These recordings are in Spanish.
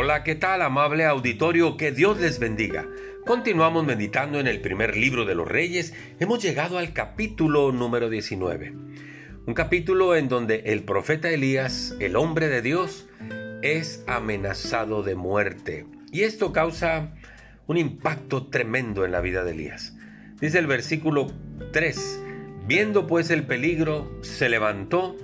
Hola, ¿qué tal amable auditorio? Que Dios les bendiga. Continuamos meditando en el primer libro de los reyes. Hemos llegado al capítulo número 19. Un capítulo en donde el profeta Elías, el hombre de Dios, es amenazado de muerte. Y esto causa un impacto tremendo en la vida de Elías. Dice el versículo 3, viendo pues el peligro, se levantó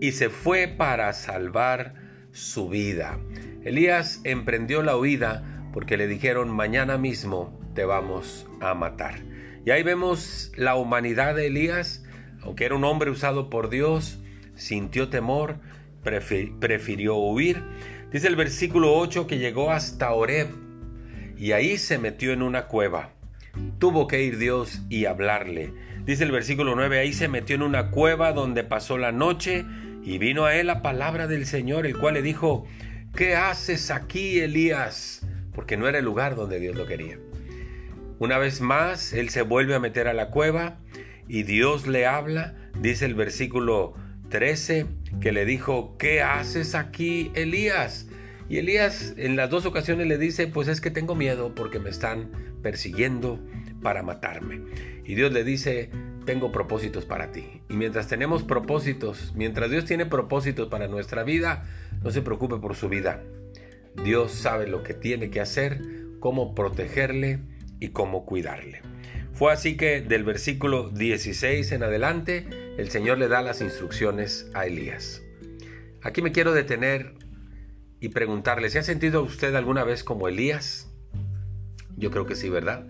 y se fue para salvar su vida. Elías emprendió la huida porque le dijeron mañana mismo te vamos a matar. Y ahí vemos la humanidad de Elías, aunque era un hombre usado por Dios, sintió temor, prefirió huir. Dice el versículo 8 que llegó hasta Oreb y ahí se metió en una cueva. Tuvo que ir Dios y hablarle. Dice el versículo 9, ahí se metió en una cueva donde pasó la noche y vino a él la palabra del Señor, el cual le dijo, ¿qué haces aquí, Elías? Porque no era el lugar donde Dios lo quería. Una vez más, él se vuelve a meter a la cueva y Dios le habla, dice el versículo 13, que le dijo, ¿qué haces aquí, Elías? Y Elías en las dos ocasiones le dice, pues es que tengo miedo porque me están persiguiendo para matarme. Y Dios le dice, tengo propósitos para ti. Y mientras tenemos propósitos, mientras Dios tiene propósitos para nuestra vida, no se preocupe por su vida. Dios sabe lo que tiene que hacer, cómo protegerle y cómo cuidarle. Fue así que del versículo 16 en adelante, el Señor le da las instrucciones a Elías. Aquí me quiero detener y preguntarle, ¿se ha sentido usted alguna vez como Elías? Yo creo que sí, ¿verdad?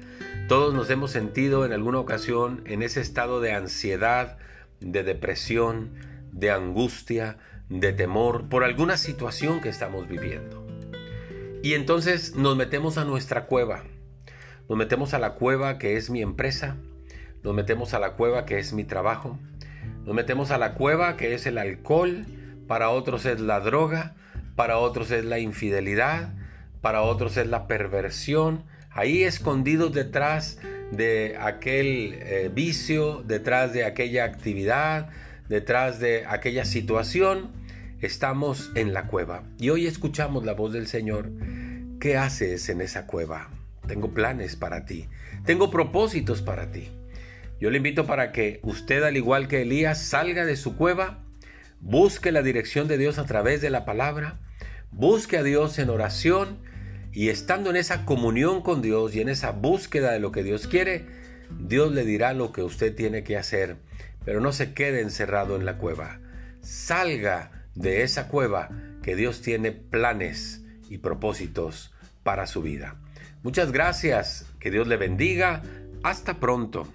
Todos nos hemos sentido en alguna ocasión en ese estado de ansiedad, de depresión, de angustia, de temor por alguna situación que estamos viviendo. Y entonces nos metemos a nuestra cueva. Nos metemos a la cueva que es mi empresa. Nos metemos a la cueva que es mi trabajo. Nos metemos a la cueva que es el alcohol. Para otros es la droga. Para otros es la infidelidad. Para otros es la perversión ahí escondidos detrás de aquel eh, vicio, detrás de aquella actividad, detrás de aquella situación, estamos en la cueva. Y hoy escuchamos la voz del Señor. ¿Qué haces en esa cueva? Tengo planes para ti. Tengo propósitos para ti. Yo le invito para que usted, al igual que Elías, salga de su cueva, busque la dirección de Dios a través de la palabra, busque a Dios en oración, y estando en esa comunión con Dios y en esa búsqueda de lo que Dios quiere, Dios le dirá lo que usted tiene que hacer. Pero no se quede encerrado en la cueva. Salga de esa cueva que Dios tiene planes y propósitos para su vida. Muchas gracias. Que Dios le bendiga. Hasta pronto.